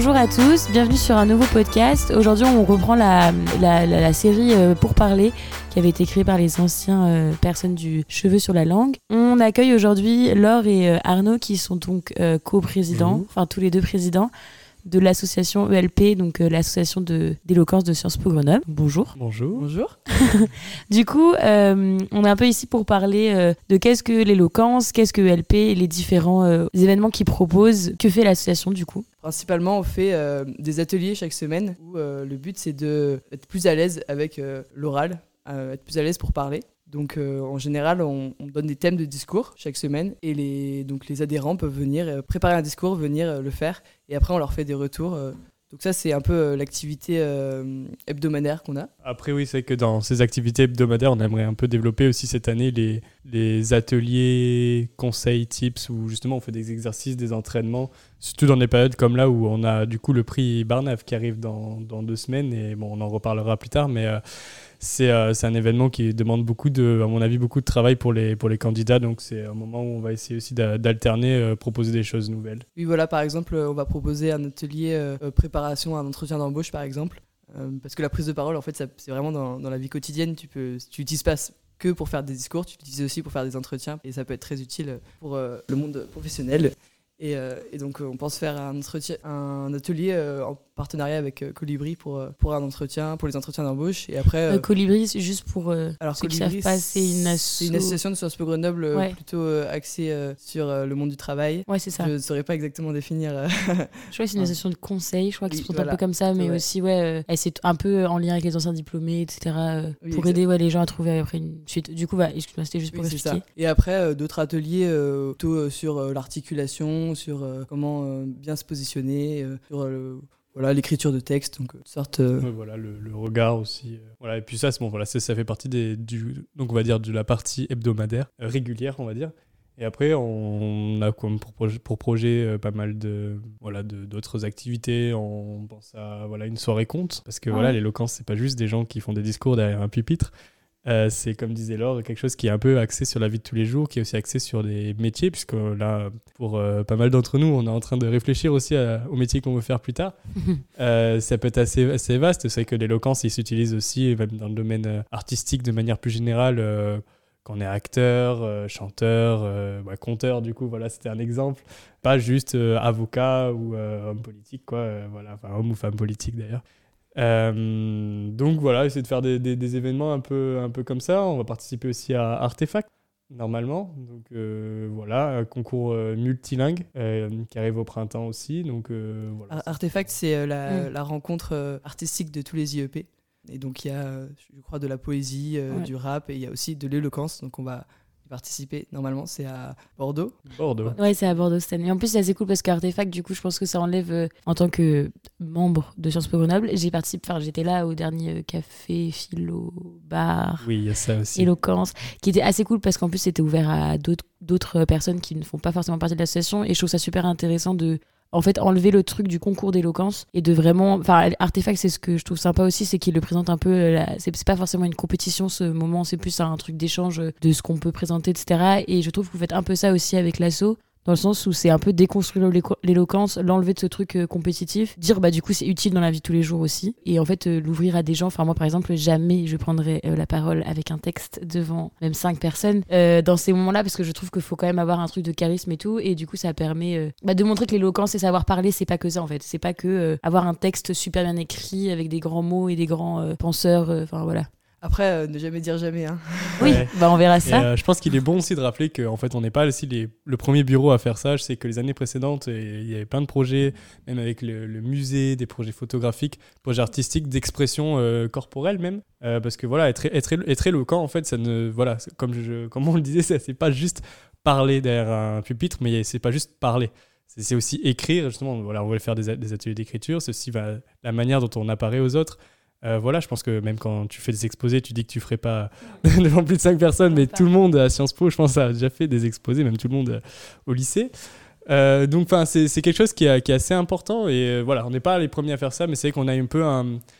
Bonjour à tous, bienvenue sur un nouveau podcast. Aujourd'hui, on reprend la, la, la, la série euh, Pour parler qui avait été créée par les anciens euh, personnes du cheveu sur la langue. On accueille aujourd'hui Laure et euh, Arnaud qui sont donc euh, co-présidents, enfin tous les deux présidents de l'association ELP, donc euh, l'association de- d'éloquence de Sciences Po Grenoble. Bonjour. Bonjour. Bonjour. Du coup, euh, on est un peu ici pour parler euh, de qu'est-ce que l'éloquence, qu'est-ce que ELP et les différents euh, événements qu'ils proposent. Que fait l'association du coup? Principalement, on fait euh, des ateliers chaque semaine où euh, le but c'est de être plus à l'aise avec euh, l'oral, être plus à l'aise pour parler. Donc en général, on, on donne des thèmes de discours chaque semaine et les, donc les adhérents peuvent venir préparer un discours, venir le faire et après on leur fait des retours. Donc ça c'est un peu euh, l'activité euh, hebdomadaire qu'on a. Après, oui, c'est que dans ces activités hebdomadaires, on aimerait un peu développer aussi cette année les, les ateliers, conseils, tips, où justement on fait des exercices, des entraînements, surtout dans des périodes comme là où on a du coup le prix Barnave qui arrive dans, dans deux semaines, et bon, on en reparlera plus tard, mais euh, c'est euh, c'est un événement qui demande beaucoup de, à mon avis, beaucoup de travail pour les, pour les candidats, donc c'est un moment où on va essayer aussi d'a- d'alterner, euh, proposer des choses nouvelles. Oui, voilà, par exemple, euh, on va proposer un atelier euh, préparation à un entretien d'embauche, par exemple. Parce que la prise de parole, en fait, c'est vraiment dans, la vie quotidienne. Tu peux, tu n'utilises pas que pour faire des discours, tu l'utilises aussi pour faire des entretiens. Et ça peut être très utile pour le monde professionnel. Et, donc, on pense faire un, un atelier en partenariat avec euh, Colibri pour, euh, pour un entretien, pour les entretiens d'embauche. Et après. euh, Colibri, c'est juste pour alors, ceux qui Colibri, savent pas, c'est une, c'est une asso- association de Sciences Po Grenoble Ouais. plutôt axée sur le monde du travail. Ouais, c'est ça. Je ne saurais pas exactement définir. Je crois que c'est une association de conseil, je crois qu'ils se présentent un voilà. peu comme ça, mais Ouais. aussi, ouais, c'est un peu en lien avec les anciens diplômés, etc., Oui, pour exact. aider ouais, les gens à trouver après une suite. Du coup, bah, excuse-moi, c'était juste pour Oui, expliquer. ça. Et après, d'autres ateliers plutôt sur l'articulation, sur comment bien se positionner, sur le- voilà l'écriture de texte, donc euh, sortes. euh, Ouais, voilà le, le regard aussi euh, voilà et puis ça c'est bon voilà ça, ça fait partie des du donc on va dire de la partie hebdomadaire euh, régulière on va dire. Et après on a comme pour projet, pour projet euh, pas mal de voilà de- d'autres activités. On pense à voilà une soirée conte parce que Ah voilà l'éloquence c'est pas juste des gens qui font des discours derrière un pupitre Euh, c'est comme disait Laure quelque chose qui est un peu axé sur la vie de tous les jours qui est aussi axé sur des métiers puisque là pour euh, pas mal d'entre nous on est en train de réfléchir aussi à- aux métiers qu'on veut faire plus tard euh, ça peut être assez, assez vaste. C'est que l'éloquence, il s'utilise aussi, même dans le domaine euh, artistique de manière plus générale, euh, quand on est acteur, euh, chanteur, euh, bah, conteur, du coup, voilà, c'était un exemple. Pas juste euh, avocat ou euh, homme politique, quoi. euh, voilà, enfin, homme ou femme politique d'ailleurs. Euh, donc voilà, essayer de faire des, des- des événements un peu, un peu comme ça. On va participer aussi à Artefact, normalement. Donc euh, voilà, un concours euh, multilingue euh, qui arrive au printemps aussi. Donc euh, voilà. Artefact, c'est la, Mm. la rencontre artistique de tous les IEP. Et donc il y a, je crois, de la poésie, euh, Ouais. du rap, et il y a aussi de l'éloquence. Donc on va y participer. Normalement, c'est à Bordeaux. Bordeaux. Ouais, c'est à Bordeaux cette année. En plus, c'est assez cool parce qu'Artefact, du coup, je pense que ça enlève, euh, en tant que membre de Sciences Po Grenoble, j'ai participé, enfin, j'étais là au dernier euh, café, philo, bar. Oui, il y a ça aussi. éloquence, qui était assez cool parce qu'en plus c'était ouvert à d'autres d'autres personnes qui ne font pas forcément partie de l'association et je trouve ça super intéressant de en fait enlever le truc du concours d'éloquence et de vraiment enfin artefact c'est ce que je trouve sympa aussi c'est qu'il le présente un peu euh, c'est pas forcément une compétition ce moment c'est plus un truc d'échange de ce qu'on peut présenter etc et je trouve que vous faites un peu ça aussi avec l'asso dans le sens où c'est un peu déconstruire l'élo- l'éloquence, l'enlever de ce truc euh, compétitif, dire bah du coup c'est utile dans la vie de tous les jours aussi, et en fait euh, l'ouvrir à des gens. Enfin moi par exemple jamais je prendrais euh, la parole avec un texte devant même cinq personnes dans ces moments-là parce que je trouve qu'il faut quand même avoir un truc de charisme et tout, et du coup ça permet bah, de montrer que l'éloquence et savoir parler c'est pas que ça en fait, c'est pas que avoir un texte super bien écrit avec des grands mots et des grands penseurs, enfin voilà. Après, euh, ne jamais dire jamais. Hein. Oui, Ouais. bah on verra Et, ça. euh, je pense qu'il est bon aussi de rappeler qu'en fait, on n'est pas aussi les- le premier bureau à faire ça. Je sais que les années précédentes, et il y avait plein de projets, même avec le, le musée, des projets photographiques, projets artistiques, d'expression euh, corporelle même. Euh, parce que voilà, être, être, être éloquent, en fait, ça ne. Voilà, comme, je, comme on le disait, ça, c'est pas juste parler derrière un pupitre, mais c'est pas juste parler. C'est aussi écrire, justement. Voilà, on voulait faire des, des ateliers d'écriture. C'est aussi bah, la manière dont on apparaît aux autres. Euh, voilà, je pense que même quand tu fais des exposés, tu dis que tu ferais pas devant plus de 5 personnes, mais tout le monde à Sciences Po, je pense, a déjà fait des exposés, même tout le monde euh, au lycée. Euh, donc, c'est quelque chose qui est, assez important. Et euh, voilà, on n'est pas les premiers à faire ça, mais c'est qu'on a un peu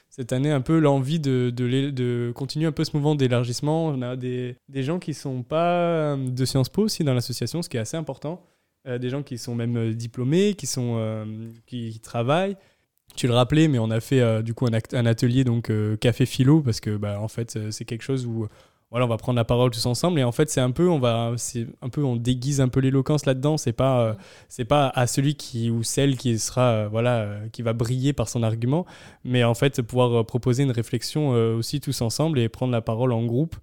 cette année un peu l'envie de, continuer un peu ce mouvement d'élargissement. On a des, gens qui sont pas de Sciences Po aussi dans l'association, ce qui est assez important. des gens qui sont même diplômés, qui, sont, qui travaillent. Tu le rappelais, mais on a fait euh, du coup un, atelier donc euh, café philo parce que bah, en fait c'est quelque chose où voilà on va prendre la parole tous ensemble. Et en fait c'est un peu on va c'est un peu on déguise un peu l'éloquence là-dedans. C'est pas euh, c'est pas à celui qui ou celle qui sera voilà qui va briller par son argument mais en fait pouvoir proposer une réflexion aussi tous ensemble et prendre la parole en groupe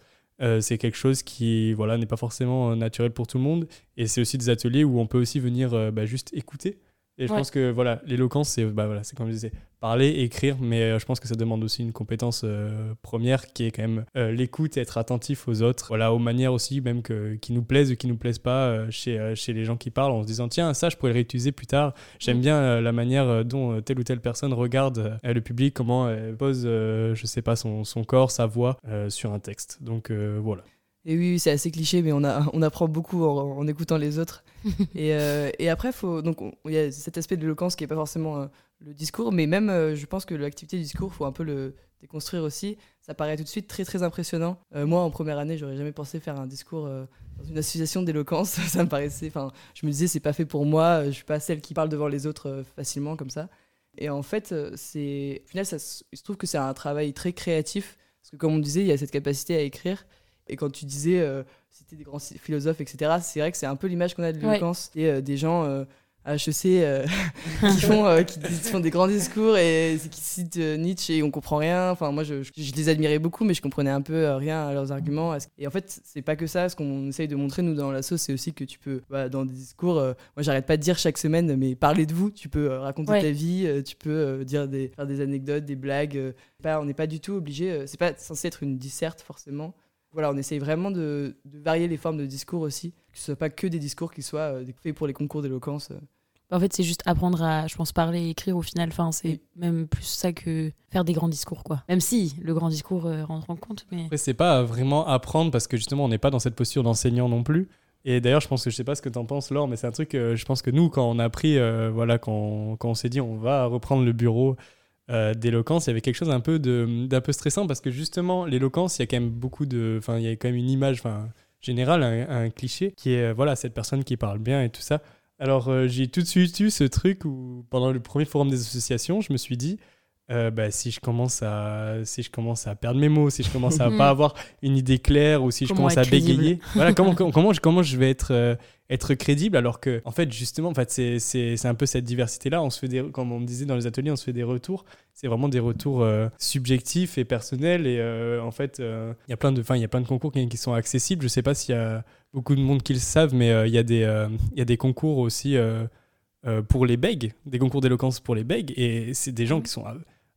c'est quelque chose qui voilà n'est pas forcément naturel pour tout le monde. Et c'est aussi des ateliers où on peut aussi venir bah, juste écouter et je Ouais. pense que voilà l'éloquence c'est bah, voilà comme je disais parler écrire mais euh, je pense que ça demande aussi une compétence euh, première qui est quand même euh, l'écoute être attentif aux autres voilà aux manières aussi même que qui nous plaisent ou qui nous plaisent pas chez chez les gens qui parlent en se disant tiens ça je pourrais le réutiliser plus tard j'aime Mm. bien la manière dont telle ou telle personne regarde le public comment elle pose je sais pas son, son corps sa voix sur un texte donc voilà Et oui, c'est assez cliché, mais on, a, on apprend beaucoup en, en écoutant les autres. et, euh, et après, faut, donc, on- il y a cet aspect de l'éloquence qui n'est pas forcément euh, le discours, mais même, euh, je pense que l'activité du discours, faut un peu le déconstruire aussi. Ça paraît tout de suite très, très impressionnant. Moi, en première année, j'aurais jamais pensé faire un discours dans une association d'éloquence. ça me paraissait. Enfin, je me disais, c'est pas fait pour moi, je suis pas celle qui parle devant les autres facilement comme ça. Et en fait, c'est, au final, ça, il se trouve que c'est un travail très créatif, parce que comme on disait, il y a cette capacité à écrire. Et quand tu disais, euh, c'était des grands philosophes, etc., c'est vrai que c'est un peu l'image qu'on a de Ouais. l'éloquence. Et euh, des gens euh, à HEC euh, qui, font, euh, qui font des grands discours et qui citent Nietzsche et on comprend rien. Enfin, moi, je, je- je les admirais beaucoup, mais je comprenais un peu rien à leurs arguments. Et en fait, c'est pas que ça. Ce qu'on essaye de montrer, nous, dans l'asso, c'est aussi que tu peux, bah, dans des discours, moi, j'arrête pas de dire chaque semaine, mais parlez de vous. Tu peux raconter Ouais. ta vie, tu peux dire des, faire des anecdotes, des blagues. Pas, on n'est pas du tout obligé. c'est pas censé être une disserte, forcément voilà, on essaye vraiment de, de varier les formes de discours aussi, que ce soit pas que des discours qui soient euh, faits pour les concours d'éloquence. euh. En fait, c'est juste apprendre à, je pense, parler et écrire au final. Enfin, c'est Oui. même plus ça que faire des grands discours, quoi. Même si le grand discours euh, rentre en compte, mais. Après, c'est pas vraiment apprendre parce que justement, on n'est pas dans cette posture d'enseignant non plus. Et d'ailleurs, je pense que je sais pas ce que tu en penses, Laure, mais c'est un truc, euh, je pense que nous, quand on a pris, euh, voilà, quand, quand on s'est dit on va reprendre le bureau euh, d'éloquence, il y avait quelque chose un peu d'un peu stressant parce que justement, l'éloquence, il y a quand même beaucoup de. Enfin, il y a quand même une image enfin, générale, un, cliché qui est, voilà, cette personne qui parle bien et tout ça. Alors, euh, j'ai tout de suite eu ce truc où, pendant le premier forum des associations, je me suis dit, euh, bah, si je commence à si je commence à perdre mes mots si je commence à Mhm. pas avoir une idée claire ou si je commence à crédible. bégayer. Voilà comment comment comment je, comment je vais être euh, être crédible alors que en fait justement en fait c'est c'est c'est un peu cette diversité là on se fait des comme on me disait dans les ateliers on se fait des retours. C'est vraiment des retours euh, subjectifs et personnels et en fait il y a plein de enfin il y a plein de concours qui, qui sont accessibles. Je sais pas s'il y a beaucoup de monde qui le savent mais il y a des il y a des concours aussi pour les bègues, des concours d'éloquence pour les bègues, et c'est des gens qui sont euh,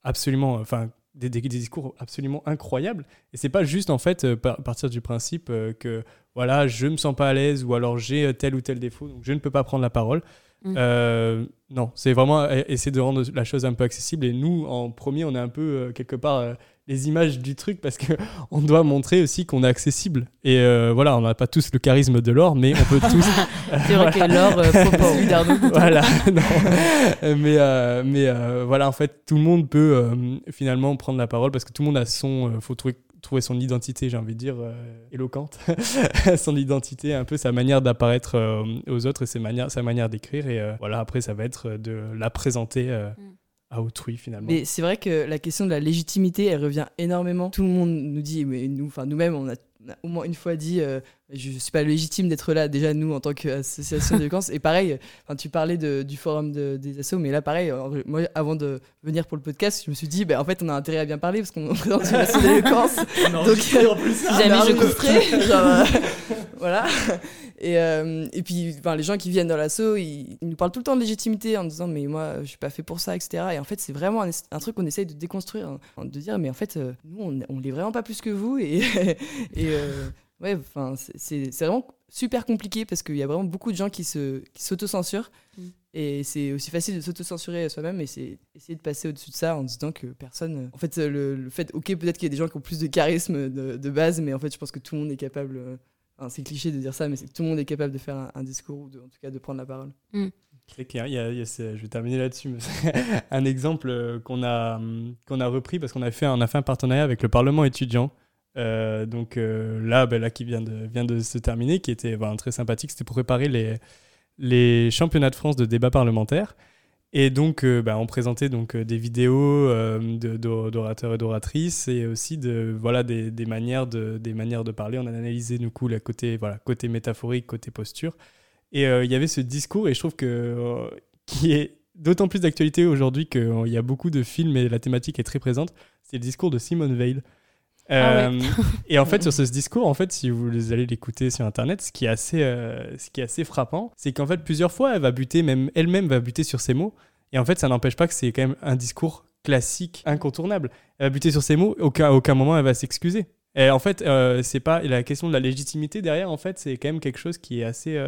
absolument, enfin, des, des- des discours absolument incroyables. Et c'est pas juste en fait euh, par- partir du principe euh, que voilà, je me sens pas à l'aise ou alors j'ai euh, tel ou tel défaut, donc je ne peux pas prendre la parole. Mm. Euh, non, c'est vraiment essayer de rendre la chose un peu accessible. Et nous, en premier, on est un peu quelque part les images du truc parce que on doit montrer aussi qu'on est accessible. Et euh, voilà, on n'a pas tous le charisme de l'or, mais on peut tous. C'est vrai que Laure, euh, voilà, non. Mais euh, mais euh, voilà, en fait, tout le monde peut euh, finalement prendre la parole parce que tout le monde a son. euh, faut trouver trouver son identité, j'ai envie de dire, euh, éloquente, son identité, un peu sa manière d'apparaître euh, aux autres et ses manières, sa manière d'écrire. Et euh, voilà, après, ça va être de la présenter euh, Mm. À autrui finalement. Mais c'est vrai que la question de la légitimité, elle revient énormément. Tout le monde nous dit, mais nous, enfin nous-mêmes, on a, on a au moins une fois dit, euh, je suis pas légitime d'être là. Déjà nous, en tant qu'association d'éloquence. Et pareil, tu parlais de- du forum de- des assos, mais là pareil, en moi avant de venir pour le podcast, je me suis dit, ben en fait, on a intérêt à bien parler parce qu'on présente une asso d'éloquence. Donc, Si jamais je genre, euh, voilà. Et, euh, et puis, enfin, les gens qui viennent dans l'assaut, ils, ils nous parlent tout le temps de légitimité en disant mais moi, je suis pas fait pour ça, etc. Et en fait, c'est vraiment un, un truc qu'on essaye de déconstruire, hein, de dire mais en fait, euh, nous, on, on l'est vraiment pas plus que vous. Et, et euh, ouais, enfin, c'est- vraiment super compliqué parce qu'il y a vraiment beaucoup de gens qui s'autocensurent. Mm. Et c'est aussi facile de s'autocensurer soi-même et c'est essayer de passer au-dessus de ça en disant que personne. En fait, le, le fait, ok, peut-être qu'il y a des gens qui ont plus de charisme de, de base, mais en fait, je pense que tout le monde est capable. Enfin, c'est cliché de dire ça, mais c'est que tout le monde est capable de faire un, un discours ou de- en tout cas de prendre la parole. C'est clair, il y a- il y a ce- je vais terminer là-dessus. un exemple euh, qu'on a, hum, qu'on a repris parce qu'on a fait, un- on a fait un partenariat avec le Parlement étudiant. Euh, donc euh, là, ben, là, qui vient de, vient de se terminer, qui était ben, très sympathique. C'était pour préparer les, les championnats de France de débat parlementaire. Et donc, euh, bah, on présentait donc euh, des vidéos euh, d'orateurs et d'oratrices et aussi de voilà des, des manières de des manières de parler. On a analysé du coup la côté voilà côté métaphorique, côté posture. Et euh, il y avait ce discours et je trouve que qui est d'autant plus d'actualité aujourd'hui qu'il y a beaucoup de films et la thématique est très présente. C'est le discours de Simone Veil. Ah ouais. Euh, et en fait, sur ce discours, en fait, si vous allez l'écouter sur Internet, ce qui est assez, euh, ce qui est assez frappant, c'est qu'en fait, plusieurs fois, elle va buter, même elle-même va buter sur ses mots. Et en fait, ça n'empêche pas que c'est quand même un discours classique, incontournable. Elle va buter sur ses mots, aucun, à aucun moment elle va s'excuser. Et en fait, euh, c'est pas la question de la légitimité derrière. En fait, c'est quand même quelque chose qui est assez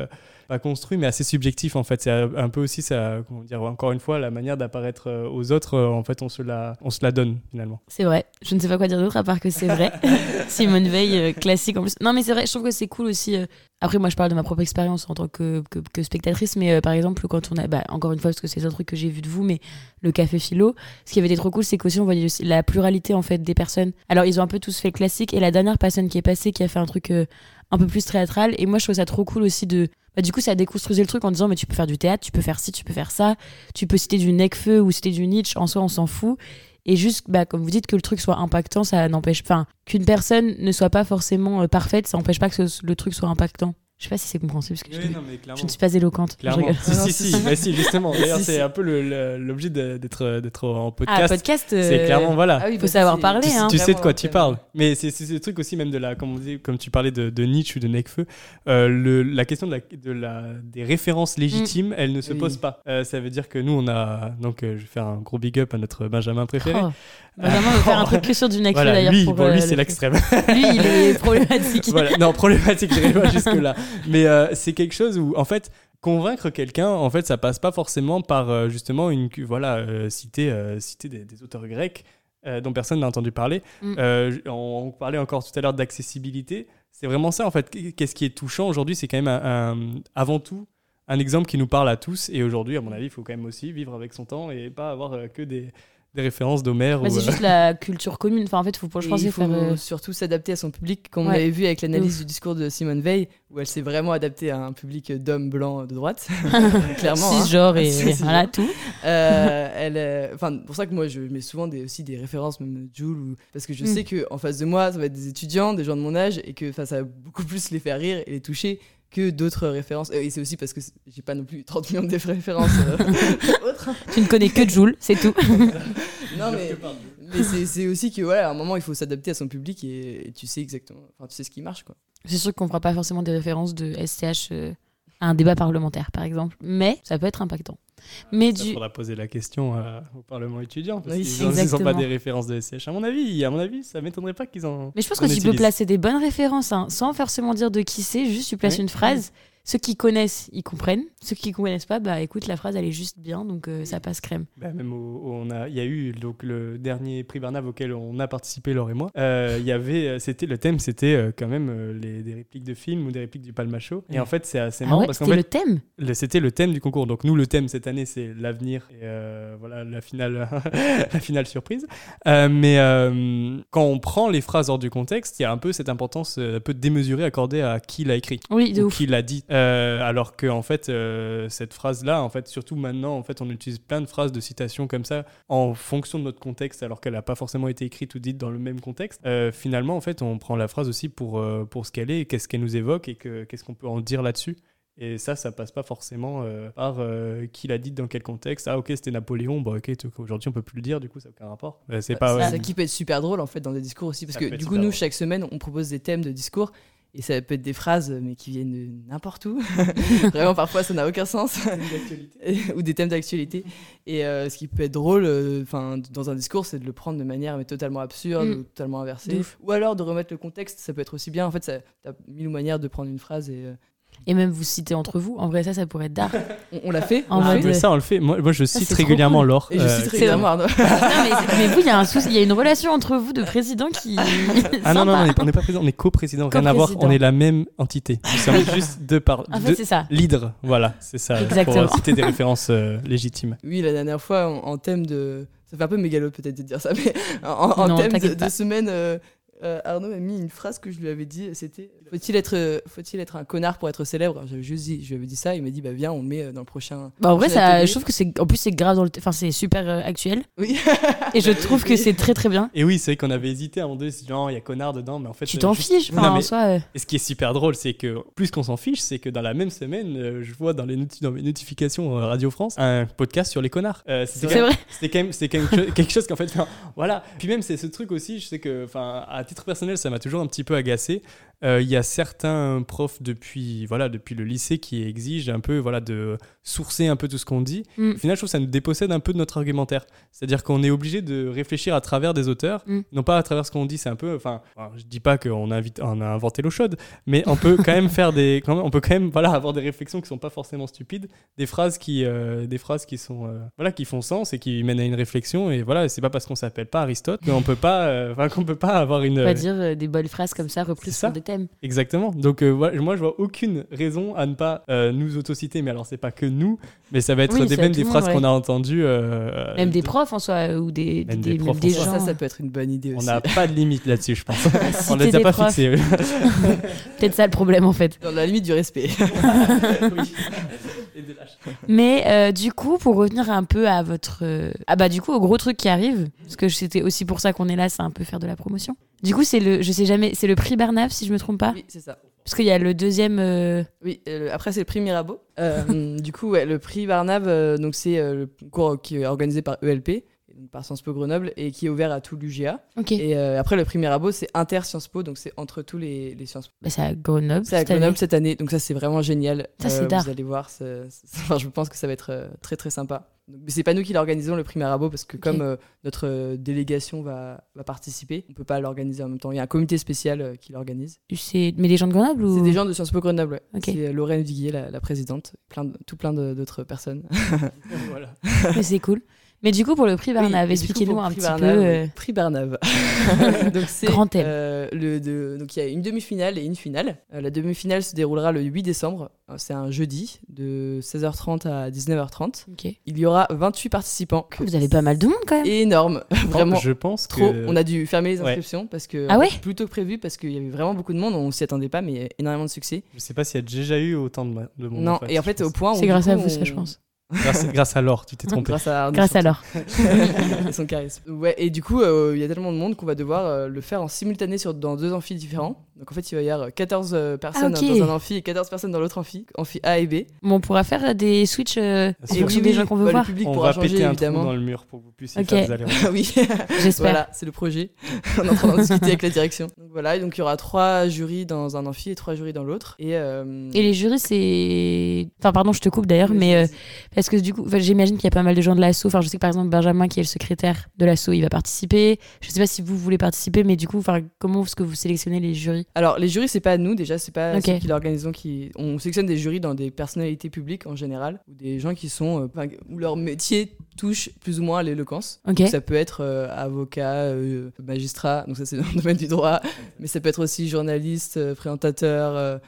pas construit, mais assez subjectif. En fait, c'est un peu aussi ça. Comment dire Encore une fois, la manière d'apparaître euh, aux autres. euh, en fait, on se la, on se la donne finalement. C'est vrai. Je ne sais pas quoi dire d'autre à part que c'est vrai. Simone Veil, euh, classique en plus. Non, mais c'est vrai, je trouve que c'est cool aussi. Après, moi, je parle de ma propre expérience en tant que, que, que spectatrice, mais euh, par exemple, quand on a. Bah, encore une fois, parce que c'est un truc que j'ai vu de vous, mais le café philo, ce qui avait été trop cool, c'est qu'aussi on voyait aussi la pluralité en fait des personnes. Alors, ils ont un peu tous fait classique, et la dernière personne qui est passée, qui a fait un truc euh, un peu plus théâtral, et moi, je trouve ça trop cool aussi de. Bah, du coup, ça a déconstruisé le truc en disant, mais tu peux faire du théâtre, tu peux faire ci, tu peux faire ça, tu peux citer du Necfeu ou citer du Nietzsche, en soi, on s'en fout. Et juste, bah, comme vous dites, que le truc soit impactant, ça n'empêche. Enfin, qu'une personne ne soit pas forcément euh, parfaite, ça n'empêche pas que le truc soit impactant. Je sais pas si c'est compréhensible ce que je dis. mais Je ne suis pas éloquente. Je Clairement. rigole. Si, si, si, bah, si, justement. D'ailleurs, Si, c'est si. un peu l'objet d'être d'être en Ah, podcast. podcast. c'est euh, clairement, voilà. Ah oui, Faut bah, savoir c'est- parler, tu, hein. tu sais de quoi tu parles. Mais c'est ce truc aussi même de la, comme, on dit, comme tu parlais de, de Nietzsche ou de Necfeu, euh, le, la question de la, de la, des références légitimes, elle ne se Oui. pose pas. Euh, ça veut dire que nous, on a, donc euh, je vais faire un gros big up à notre Benjamin préféré. Oh. Benjamin veut faire un truc que sur du Voilà, d'ailleurs. lui, pour, bon, euh, lui le- c'est l'extrême. Lui, il est problématique. voilà. Non, problématique, j'irai pas jusque-là. Mais euh, c'est quelque chose où, en fait, convaincre quelqu'un, en fait, ça passe pas forcément par euh, justement une, voilà, euh, citer, euh, citer des, des auteurs grecs euh, dont personne n'a entendu parler. Mm. Euh, on, on parlait encore tout à l'heure d'accessibilité. C'est vraiment ça, en fait. Qu'est-ce qui est touchant aujourd'hui C'est quand même un- un- avant tout un exemple qui nous parle à tous. Et aujourd'hui, à mon avis, il faut quand même aussi vivre avec son temps et pas avoir euh, que des, des références d'Homère. Bah, ou, c'est euh, juste la culture commune. Enfin, en fait, faut, je pense il qu'il faut faire. euh, surtout s'adapter à son public, comme on Ouais. l'avait vu avec l'analyse du discours de Simone Veil, où elle s'est vraiment adaptée à un public d'hommes blancs de droite, clairement. hein. cisgenre et Cisgenre. voilà tout. Euh, elle, euh, enfin, pour ça que moi je mets souvent des, aussi des références, même Joule, ou- parce que je Mm. sais que en face de moi, ça va être des étudiants, des gens de mon âge, et que ça va beaucoup plus les faire rire et les toucher que d'autres références. Et c'est aussi parce que j'ai pas non plus 30 millions de références euh, autres. Tu ne connais que Joule, c'est tout. Non, mais, mais c'est- c'est aussi que voilà, à un moment il faut s'adapter à son public et, et tu sais exactement, enfin tu sais ce qui marche quoi. C'est sûr qu'on fera pas forcément des références de SCH euh, à un débat parlementaire, par exemple, mais ça peut être impactant. Mais Il du, faudra poser la question euh, au Parlement étudiant. Parce Oui, qu'ils n'ont pas des références de SCH. À mon avis, à mon avis ça m'étonnerait pas qu'ils en. mais je pense que tu peux placer des bonnes références, hein, sans forcément dire de qui c'est. Juste tu places Oui. une phrase. Ceux qui connaissent, ils comprennent. Ceux qui connaissent pas, bah écoute, la phrase elle est juste bien, donc euh, ça passe crème. Bah, même au- au- on a, il y a eu donc le dernier prix Barnave auquel on a participé Laure et moi. Euh, il y avait, euh, c'était le thème, c'était quand même les, des répliques de films ou des répliques du Palmacho. Et en fait, c'est assez Ah marrant ouais, parce qu'en c'était fait, le thème. c'était le thème du concours. Donc nous, le thème cette année, c'est l'avenir et euh, voilà la finale, la finale surprise. Mais quand on prend les phrases hors du contexte, il y a un peu cette importance un peu démesurée accordée à qui l'a écrit Oui, de ou ouf. qui l'a dit. Euh, alors que en fait, euh, cette phrase-là, en fait, surtout maintenant, en fait, on utilise plein de phrases de citation comme ça en fonction de notre contexte, alors qu'elle n'a pas forcément été écrite ou dite dans le même contexte. Euh, finalement, en fait, on prend la phrase aussi pour pour ce qu'elle est, qu'est-ce qu'elle nous évoque et que qu'est-ce qu'on peut en dire là-dessus. Et ça, ça passe pas forcément euh, par euh, qui l'a dit dans quel contexte. Ah, ok, c'était Napoléon. Bon, ok, aujourd'hui, on peut plus le dire, du coup, ça n'a aucun rapport. C'est pas. C'est ouais. ça qui peut être super drôle en fait dans des discours aussi parce Ça que du coup nous drôle. chaque semaine on propose des thèmes de discours et ça peut être des phrases mais qui viennent de n'importe où. Vraiment parfois ça n'a aucun sens ou des thèmes d'actualité et euh, ce qui peut être drôle euh, enfin dans un discours c'est de le prendre de manière mais totalement absurde Mm. ou totalement inversée ouf. ou alors de remettre le contexte ça peut être aussi bien en fait ça t'as mille manières de prendre une phrase et euh, Et même vous citer entre vous. En vrai, ça, ça pourrait être d'art. on, on l'a fait En. Mais ça, on le fait. Moi, moi je Ça, cite régulièrement cool. Laure. et je Euh, cite régulièrement Arnaud. non, mais, mais vous, il y a un souci, il y a une relation entre vous de président qui. Ah non, non, on n'est pas président, on est co-président. Rien à voir, Co-président. on est la même entité. Nous sommes juste deux par. En deux- fait, c'est ça. L'hydre, voilà, c'est ça. Exactement. Pour citer des références euh, légitimes. Oui, la dernière fois, en, en thème de. Ça fait un peu mégalo peut-être de dire ça, mais en, en Non, thème de, semaine euh, euh, Arnaud m'a mis une phrase que je lui avais dit. C'était faut-il être, euh, faut-il être un connard pour être célèbre? J'avais juste dit, je lui avais dit ça. Il m'a dit bah viens, on le met euh, dans le prochain. Bah, en vrai, ça, je trouve que c'est, en plus, c'est grave dans le, enfin, c'est super euh, actuel. Oui. Et je trouve que c'est très très bien. Et oui, c'est vrai qu'on avait hésité à un moment donné, c'est genre, il y a connard dedans, mais en fait. Tu t'en juste- fiches, Non, enfin, en soi. euh, Et ce qui est super drôle, c'est que plus qu'on s'en fiche, c'est que dans la même semaine, euh, je vois dans, les noti- dans mes notifications Radio France un podcast sur les connards. Euh, C'est quand même- vrai. C'était quand même, c'était quand même cho- quelque chose qu'en fait, voilà. Puis même, c'est ce truc aussi, je sais que, enfin, à titre personnel, ça m'a toujours un petit peu agacé. Euh, Il y a certains profs depuis, voilà, depuis le lycée qui exigent un peu, voilà, de sourcer un peu tout ce qu'on dit. Mm. Au final, je trouve que ça nous dépossède un peu de notre argumentaire. C'est-à-dire qu'on est obligé de réfléchir à travers des auteurs, Mm. non pas à travers ce qu'on dit. C'est un peu, enfin, je dis pas qu'on a, on a inventé l'eau chaude, mais on peut quand même faire des, quand même- on peut quand même, voilà, avoir des réflexions qui sont pas forcément stupides, des phrases qui, euh, des phrases qui sont, euh, voilà, qui font sens et qui mènent à une réflexion. Et voilà, c'est pas parce qu'on s'appelle pas Aristote qu'on peut pas, euh, qu'on peut pas avoir une. On va dire euh, des bonnes phrases comme ça reprises sur des Exactement. Donc euh, voilà, moi je vois aucune raison à ne pas euh, nous autociter, mais alors c'est pas que nous, mais ça va être Oui, des, même phrases qu'on a entendues. euh, Même des de- profs en soi, euh, ou des, Même des, des profs en des soi. gens. Ça, ça peut être une bonne idée On aussi. n'a pas de limite là-dessus, je pense. On l'a Citer déjà des pas profs. fixé. Peut-être ça le problème en fait. Dans la limite du respect. Mais euh, du coup, pour revenir un peu à votre. Ah bah, du coup, au gros truc qui arrive, parce que c'était aussi pour ça qu'on est là, c'est un peu faire de la promotion. Du coup, c'est le. Je sais jamais. C'est le prix Barnave, si je me trompe pas. oui, c'est ça. Parce qu'il y a le deuxième. euh, Oui, euh, le- après c'est le prix Mirabeau. Euh, du coup, ouais, le prix Barnave, donc c'est le concours qui est organisé par ELP, par Sciences Po Grenoble, et qui est ouvert à tout l'UGA. Ok. Et euh, après le prix Mirabeau, c'est inter Sciences Po, donc c'est entre tous les, les Sciences Po. Bah, c'est à Grenoble. C'est à cette Grenoble année. cette année, donc ça c'est vraiment génial. Ça, c'est d'art. Vous allez voir, enfin, je pense que ça va être euh, très très sympa. Mais c'est pas nous qui l'organisons le prix Mirabeau parce que comme euh, notre euh, délégation va, va participer, on peut pas l'organiser en même temps. Il y a un comité spécial euh, qui l'organise. C'est mais des gens de Grenoble ou? C'est des gens de Sciences Po Grenoble. ouais. Ok. C'est euh, Lorraine Viguier, la, la présidente, plein de- tout plein d'autres personnes. voilà. Mais c'est cool. Mais du coup, pour le prix Barnave, Oui, expliquez-nous un petit peu. Euh. Prix Barnave. donc c'est Grand thème. euh, le de, donc il y a une demi-finale et une finale. Euh, la demi-finale se déroulera le 8 décembre. C'est un jeudi de 16h30 à 19h30. ok. Il y aura 28 participants. Vous avez pas mal de monde quand même. Énorme, vraiment. Je pense Trop. que. On a dû fermer les Ouais. inscriptions parce que Ah ouais plutôt que prévu parce qu'il y avait vraiment beaucoup de monde. On s'y attendait pas, mais énormément de succès. Je sais pas s'il y a déjà eu autant de, de monde. non, et en fait, au point où C'est grâce coup, à vous, on- ça, je pense. Grâce, grâce à l'or, tu t'es trompé. Grâce à Arnaud Grâce à l'or. et son charisme. Ouais, et du coup, euh, il y a tellement de monde qu'on va devoir euh, le faire en simultané sur, dans deux amphis différents. Donc en fait, il va y avoir 14 euh, personnes Ah, dans un amphi et 14 personnes dans l'autre amphi, amphi A et B. Bon, on pourra faire des euh, en Et fonction oui, des oui, gens qu'on veut bah, voir. Le public On pourra va changer péter un trou évidemment. dans le mur pour que vous puissiez Ok. faire des allers-retours. Oui, J'espère. voilà, c'est le projet. On est en train d'en discuter avec la direction. Donc voilà, et donc il y aura trois jurys dans un amphi et trois jurys dans l'autre. Et, euh, Et les jurys, c'est. Enfin, pardon, je te coupe d'ailleurs, mais euh, parce que du coup, j'imagine qu'il y a pas mal de gens de l'asso. Enfin, je sais que par exemple, Benjamin, qui est le secrétaire de l'asso, il va participer. Je sais pas si vous voulez participer, mais du coup, enfin, comment est-ce que vous sélectionnez les jurys? Alors, les jurys, c'est pas nous déjà, c'est pas Ok. ceux qui l'organisons. Qui... On sélectionne des jurys dans des personnalités publiques en général, ou des gens qui sont. euh, où leur métier touche plus ou moins à l'éloquence. Ça peut être euh, avocat, euh, magistrat, donc ça c'est dans le domaine du droit, mais ça peut être aussi journaliste, euh, présentateur,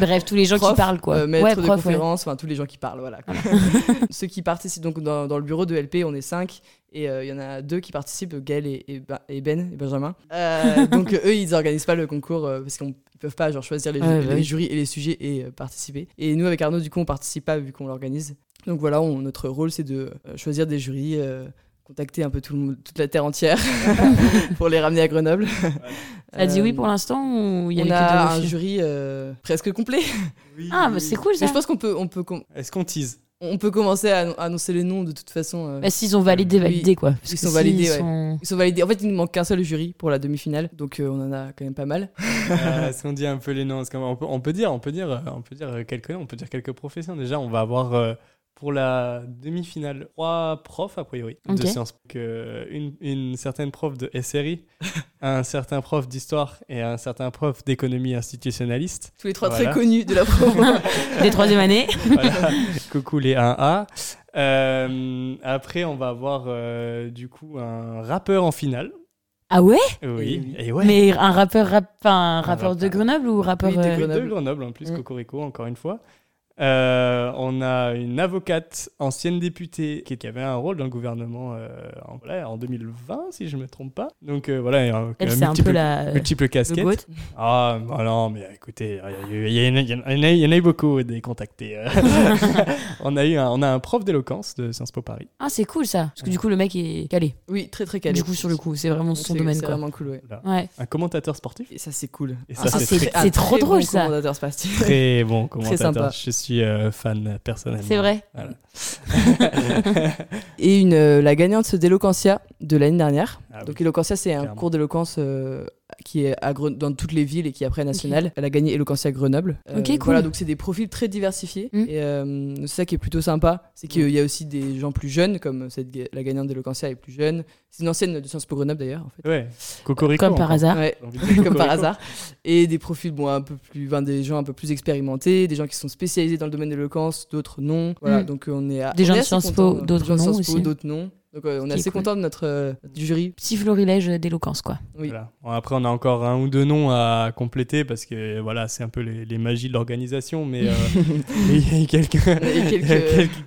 Bref, tous les gens prof, qui parlent, quoi. maître ouais, de prof, conférence, enfin tous les gens qui parlent, voilà. Ceux qui participent donc dans, dans le bureau de LP, on est cinq. Et euh, il y en a deux qui participent, Gaël et, et Ba- et Ben et Benjamin. Euh, donc euh, eux, ils organisent pas le concours euh, parce qu'ils peuvent pas genre choisir les, ju- Ouais, bah les jurys et les sujets et euh, participer. Et nous avec Arnaud, du coup, on participe pas vu qu'on l'organise. Donc voilà, on- notre rôle c'est de euh, choisir des jurys, euh, contacter un peu tout le monde- toute la terre entière pour les ramener à Grenoble. Ça dit oui pour l'instant ou il y a on a un jury euh, presque complet. Ah, bah, c'est cool ça. Mais je pense qu'on peut, on peut, Est-ce qu'on tease? On peut commencer à annoncer les noms de toute façon. euh. Bah, s'ils ont validé, validé quoi. Parce Ils sont s'ils validés, ouais. sont- Ils sont validés. En fait, il ne manque qu'un seul jury pour la demi-finale, donc euh, on en a quand même pas mal. Euh, Est-ce qu'on dit un peu les noms on peut, on peut dire, on peut dire, euh, on peut dire quelques noms, on peut dire quelques professions. Déjà, on va avoir euh, pour la demi-finale trois profs a priori de sciences, que une, une certaine prof de SRI, un certain prof d'histoire et un certain prof d'économie institutionnaliste. Tous les trois Voilà. très connus de la promo. Des troisième année. Voilà. Coucou les 1A. Euh, après, on va avoir euh, du coup un rappeur en finale. Ah ouais, Oui, Et et ouais. Mais un rappeur, rap... un rappeur de. Grenoble ou rappeur. Oui, de euh, Grenoble. De Grenoble en plus, Mm. Cocorico encore une fois. Euh, on a une avocate, ancienne députée, qui, qui avait un rôle dans le gouvernement euh, en, voilà, en 2020, si je ne me trompe pas. Donc euh, voilà, il y a un- Elle, c'est un peu la. multiple le casquettes. goat. Ah, bah non, mais écoutez, il y, a eu- il y, en a- eu beaucoup des contactés. euh. on, a eu un, on a un prof d'éloquence de Sciences Po Paris. Ah, c'est cool ça. Parce que du coup, le mec est calé. Oui, très très calé. Du coup, sur le coup, c'est vraiment son c'est- domaine C'est quoi. vraiment cool, ouais. Un commentateur sportif? Et ça, c'est cool. Et Ah, ça, c'est- c'est très, un c'est trop très drôle, bon ça. commentateur sportif. très bon commentateur. sympa. Je suis euh, fan personnellement. C'est vrai. Voilà. Et une, euh, la gagnante d'Eloquentia de l'année dernière. Ah oui. Donc Eloquentia, c'est un cours d'éloquence euh, qui est à Gren- dans toutes les villes et qui est après national. Elle a gagné Eloquentia Grenoble. Euh, Ok, cool. Voilà, donc c'est des profils très diversifiés. Mm. Et euh, c'est ça qui est plutôt sympa. C'est qu'il y a aussi des gens plus jeunes, comme cette, la gagnante d'Eloquentia est plus jeune. C'est une ancienne de Sciences Po Grenoble d'ailleurs. En fait. Ouais, Cocorico. Comme par encore. hasard. Ouais, comme par hasard. Et des profils bon, un peu plus, des gens un peu plus expérimentés, des gens qui sont spécialisés dans le domaine de l'éloquence, d'autres non. Voilà, Mm. donc euh, on est à- Des on gens de Sciences Po, contents, d'autres des gens de non Sciences Po, aussi. d'autres non. Donc euh, on est assez cool. content de notre euh, du jury. Petit florilège d'éloquence quoi. Oui. Voilà. Bon, après, on a encore un ou deux noms à compléter parce que voilà, c'est un peu les, les magies de l'organisation, mais euh, il y a eu quelques, quelques- quelques,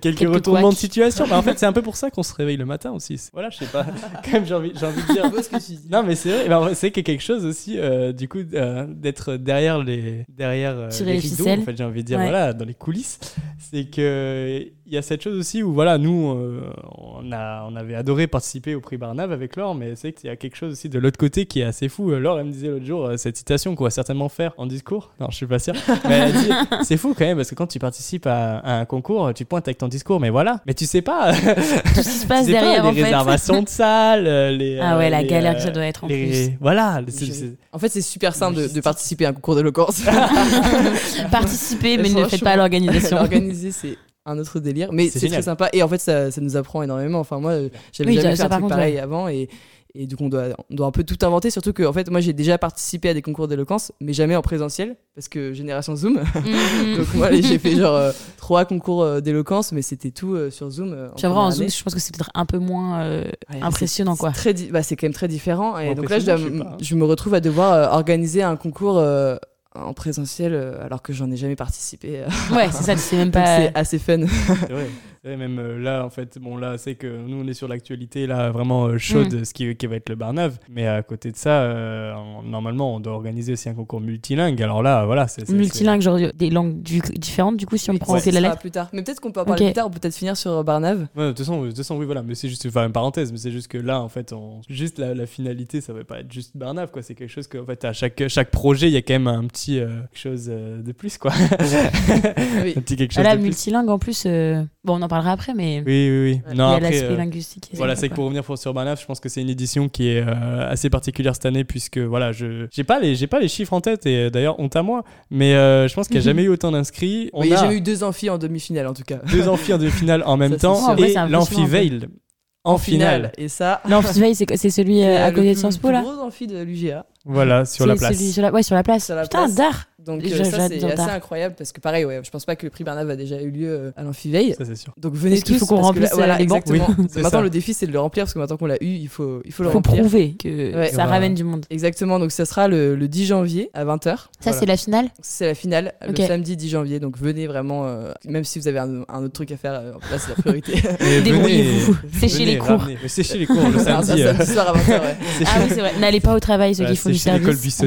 quelques quelques retournements de situation. Bah, en fait, c'est un peu pour ça qu'on se réveille le matin aussi. Voilà, je sais pas. Quand même, j'ai envie, j'ai envie de dire. ce que tu dis. Non, mais c'est vrai. mais en vrai, c'est qu'il y a quelque chose aussi, euh, du coup, euh, d'être derrière les, derrière euh, les rideaux. ficelles. En fait, j'ai envie de dire, Ouais. voilà, dans les coulisses. C'est que il y a cette chose aussi où, voilà, nous, euh, on, a, on avait adoré participer au prix Barnave avec Laure, mais c'est qu'il y a quelque chose aussi de l'autre côté qui est assez fou. Euh, Laure, elle me disait l'autre jour euh, cette citation qu'on va certainement faire en discours. Non, je suis pas sûr. Mais elle a dit, c'est fou quand même, parce que quand tu participes à, à un concours, tu pointes avec ton discours, mais voilà. Mais tu sais pas. Tout ce qui se passe pas, derrière les en fait. réservations de salles, euh, les. Ah ouais, euh, la les, galère euh, que ça doit être en les- plus. Voilà, En fait, c'est super simple de, participer à un concours d'éloquence. Participer, mais ne le faites pas à l'organisation. Organiser, c'est un autre délire. Mais C'est très sympa. Et en fait, ça, ça nous apprend énormément. Enfin, moi, euh, j'avais Oui, jamais fait un truc contre, pareil ouais. avant. Et, et du coup, on doit, on doit un peu tout inventer. Surtout que, en fait, moi, j'ai déjà participé à des concours d'éloquence, mais jamais en présentiel. Parce que génération Zoom. Mhm. Donc, moi, j'ai fait genre euh, trois concours euh, d'éloquence, mais c'était tout euh, sur Zoom. euh, en Puis en vrai, en Zoom, je pense que c'est peut-être un peu moins euh, Ouais, impressionnant c'est- quoi. C'est bah, c'est quand même très différent. Et donc là, je, dois hein. je me retrouve à devoir euh, organiser un concours euh, en présentiel euh, alors que j'en ai jamais participé. euh. Ouais, c'est ça, c'est même pas. c'est assez fun. c'est vrai, même euh, là, en fait, bon, là, c'est que nous, on est sur l'actualité, là, vraiment euh, chaude, Mm. ce qui, qui va être le Barnave. Mais à côté de ça, euh, normalement, on doit organiser aussi un concours multilingue. Alors là, voilà, c'est. Multilingue, genre des langues du- différentes, du coup, si on prend ça que la sera lettre. plus tard. Mais peut-être qu'on peut en parler Ok. plus tard. On peut peut-être finir sur euh, Barnave. Ouais, de toute façon, de toute façon, oui, voilà, mais c'est juste, enfin, une parenthèse, mais c'est juste que là, en fait, on, juste la, la finalité, ça va pas être juste Barnave, quoi. C'est quelque chose que, en fait, à chaque, chaque projet, il y a quand même un petit euh, quelque chose de plus, quoi. Oui. un petit quelque Ah chose là, de plus. multilingue en plus, euh, bon, on en parlera après, mais Oui, oui, oui. Ouais. Non, il y a après, l'aspect euh, linguistique. Voilà, c'est que pour revenir sur Barnave, je pense que c'est une édition qui est euh, assez particulière cette année puisque voilà, je j'ai pas les j'ai pas les chiffres en tête et euh, d'ailleurs honte à moi, mais euh, je pense qu'il n'y a jamais eu autant d'inscrits. Il y a jamais eu deux amphis en demi-finale en tout cas. deux amphis en demi-finale en même temps et l'amphi. Veil en finale. Et ça. L'amphithéâtre, c'est c'est celui à côté de Sciences Po là gros amphi de l'UGA. Voilà, sur la place. celui sur la... Ouais, sur la place. Sur la Putain, d'art Donc euh, je- ça c'est assez incroyable parce que pareil, ouais, je pense pas que le prix Barnave a déjà eu lieu euh, à l'amphiveille. Ça c'est sûr. Donc venez tous. faut qu'on là- remplisse, euh, voilà, les exactement. Oui, maintenant ça. le défi c'est de le remplir parce que maintenant qu'on l'a eu, il faut il faut le Faut remplir. prouver que Ouais. ça Voilà. ramène du monde. Exactement. Donc ça sera le, le 10 janvier à 20h. Ça, Voilà. c'est la finale? C'est la finale le samedi 10 janvier. Donc venez vraiment, euh, même si vous avez un, un autre truc à faire, euh, là c'est la priorité. Débrouillez-vous. Séchez les cours. Séchez les cours le C'est un samedi. soir à 20h. Ouais. séchez- Ah oui, c'est vrai. N'allez pas au travail, ceux qui font du service.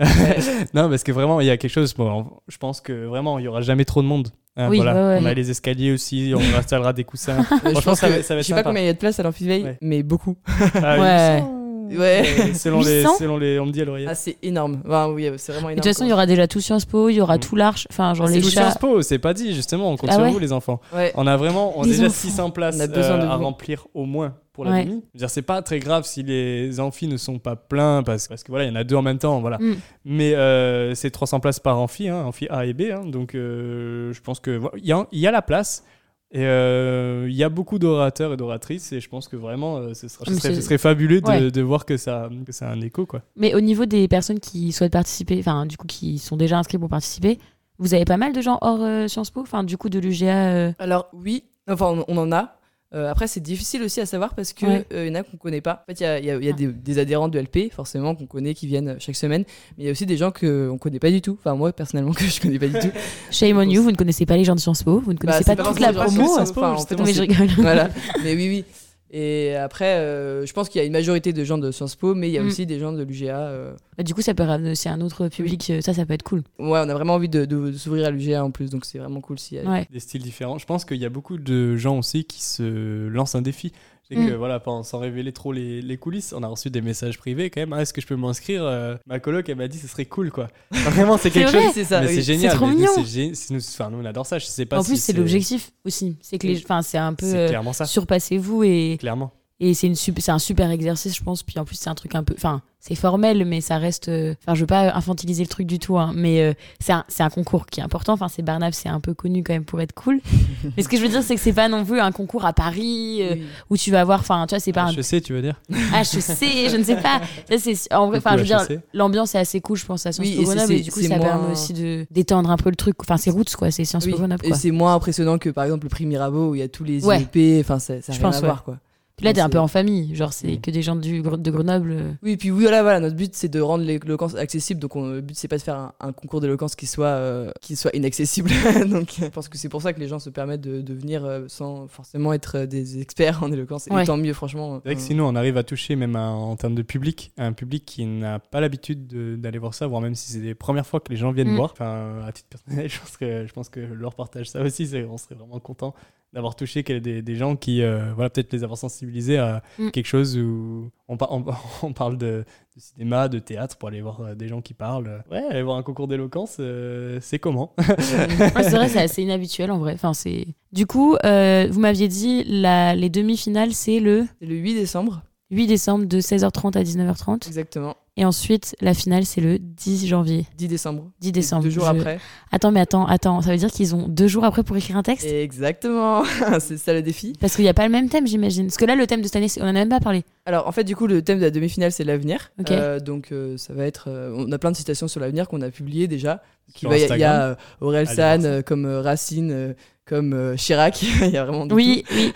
non, parce que vraiment, il y a quelque chose. bon, je pense que vraiment, il y aura jamais trop de monde. Hein, Oui, voilà. ouais, ouais. On a les escaliers aussi, on installera des coussins. Je Franchement, pense ça va- ça va être je sais pas combien il y a de place à l'amphiveille, Ouais. mais beaucoup. Ah, Ouais. 800, Ouais. selon, les, 800? selon les. On me dit à l'oreille. Ah, c'est énorme. Enfin, oui, c'est vraiment énorme. De toute façon, il y aura déjà tout Sciences Po, il y aura Mm. tout l'Arche, enfin, genre Ah, les c'est Tout chats. Sciences Po, c'est pas dit justement, on compte Ah sur ouais vous les enfants. Ouais. On a vraiment on a déjà enfants. 600 places On a besoin euh, de à remplir au moins pour Ouais. la demi. Je veux dire, c'est pas très grave si les amphis ne sont pas pleins parce, parce que voilà, il y en a deux en même temps, voilà. Mm. Mais euh, c'est 300 places par amphi, hein, amphi A et B, hein, donc euh, je pense que voilà, il y, a- il y a la place. Et euh, il y a beaucoup d'orateurs et d'oratrices et je pense que vraiment euh, ce, sera- ce serait, c'est- ce serait fabuleux de, Ouais. de voir que ça, que ça a un écho quoi. Mais au niveau des personnes qui souhaitent participer, enfin, du coup, qui sont déjà inscrits pour participer, vous avez pas mal de gens hors euh, Sciences Po, enfin, du coup, de l'UGA. euh, Alors, oui. Enfin, on en a. Euh, après, c'est difficile aussi à savoir parce que Ouais. euh, y en a qu'on connaît pas. En fait, il y a, y a- y a des, des adhérents de LP, forcément, qu'on connaît, qui viennent chaque semaine. Mais il y a aussi des gens qu'on connaît pas du tout. Enfin, moi, personnellement, que je connais pas du tout. Shame on you, vous ne connaissez pas les gens de Sciences Po, vous ne connaissez Bah, pas toute la promo. Sciences Po, enfin, en fait, Non, mais je rigole. voilà. Mais oui, oui. Et après, euh, je pense qu'il y a une majorité de gens de Sciences Po, mais il y a Mm. aussi des gens de l'UGA. euh. Du coup, ça peut ramener aussi un autre public, euh, ça, ça peut être cool. Ouais, on a vraiment envie de, de s'ouvrir à l'UGA en plus, donc c'est vraiment cool si. Ouais. des styles différents. Je pense qu'il y a beaucoup de gens aussi qui se lancent un défi. C'est Mm. que voilà, sans révéler trop les, les coulisses, on a reçu des messages privés quand même. Ah, Est-ce que je peux m'inscrire Euh, Ma coloc, elle m'a dit ce serait cool quoi. Enfin, vraiment, c'est quelque vrai chose. C'est ça. oui. c'est génial. C'est trop nous, gé- enfin, nous, on adore ça. Je sais pas En si plus, c'est l'objectif aussi. C'est que les, enfin, c'est un peu euh, surpassez-vous et, Clairement. Et c'est une sup- c'est un super exercice, je pense. Puis en plus, c'est un truc un peu, enfin, c'est formel, mais ça reste. euh, Enfin, je veux pas infantiliser le truc du tout, hein, mais euh, c'est un, c'est un concours qui est important. Enfin, c'est Barnave, c'est un peu connu quand même pour être cool. mais ce que je veux dire, c'est que c'est pas non plus un concours à Paris euh, Oui. où tu vas avoir, enfin, tu vois, c'est pas un Je sais, tu veux dire? Ah, je sais, je ne sais pas. Ça, c'est, en vrai, enfin, je veux dire, HEC. l'ambiance est assez cool, je pense, à Sciences Oui, Po Grenoble, et du coup, ça moins- permet aussi de d'étendre un peu le truc. Enfin, c'est Roots, quoi, c'est Sciences Oui, Po Grenoble, Et c'est moins impressionnant que par exemple le prix Mirabeau où il y a tous les Ouais. IEP, enfin ça, ça a Je rien pense, à ouais. voir quoi. Puis là, t'es un peu en famille, genre, c'est Mm. que des gens du, de Grenoble. euh. Oui, puis oui, voilà, voilà, notre but c'est de rendre l'éloquence accessible. Donc on- le but c'est pas de faire un, un concours d'éloquence qui soit euh, qui soit inaccessible. donc je pense que c'est pour ça que les gens se permettent de, de venir euh, sans forcément être euh, des experts en éloquence. Et Ouais. tant mieux, franchement. C'est vrai que Euh, sinon, on arrive à toucher, même en termes de public, un public qui n'a pas l'habitude de- d'aller voir ça, voire même si c'est les premières fois que les gens viennent Mm. voir. Enfin, à titre personnel, je pense que, je pense que leur partage ça aussi. On serait vraiment content d'avoir touché des, des gens qui, euh, voilà, peut-être les avoir sensibilisés à Mm. quelque chose où on, par- on- on parle de, de cinéma, de théâtre, pour aller voir euh, des gens qui parlent. Ouais, aller voir un concours d'éloquence, euh, c'est comment? Ouais, c'est vrai, c'est assez inhabituel en vrai. Enfin, c'est... Du coup, euh, vous m'aviez dit, la, les demi-finales, c'est le C'est le 8 décembre, 8 décembre de 16h30 à 19h30. exactement. Et ensuite, la finale, c'est le 10 janvier. 10 décembre. 10 décembre. Deux jours Je- après. Attends, mais attends, attends, ça veut dire qu'ils ont deux jours après pour écrire un texte? Exactement. c'est ça le défi. Parce qu'il n'y a pas le même thème, j'imagine. Parce que là, le thème de cette année, on en a même pas parlé. Alors en fait du coup le thème de la demi-finale c'est l'avenir. Euh, donc euh, ça va être euh, on a plein de citations sur l'avenir qu'on a publiées déjà. Il y a- y a Instagram. euh, Aurel San euh, comme euh, Racine euh, comme euh, Chirac. Il y a vraiment de Oui, oui,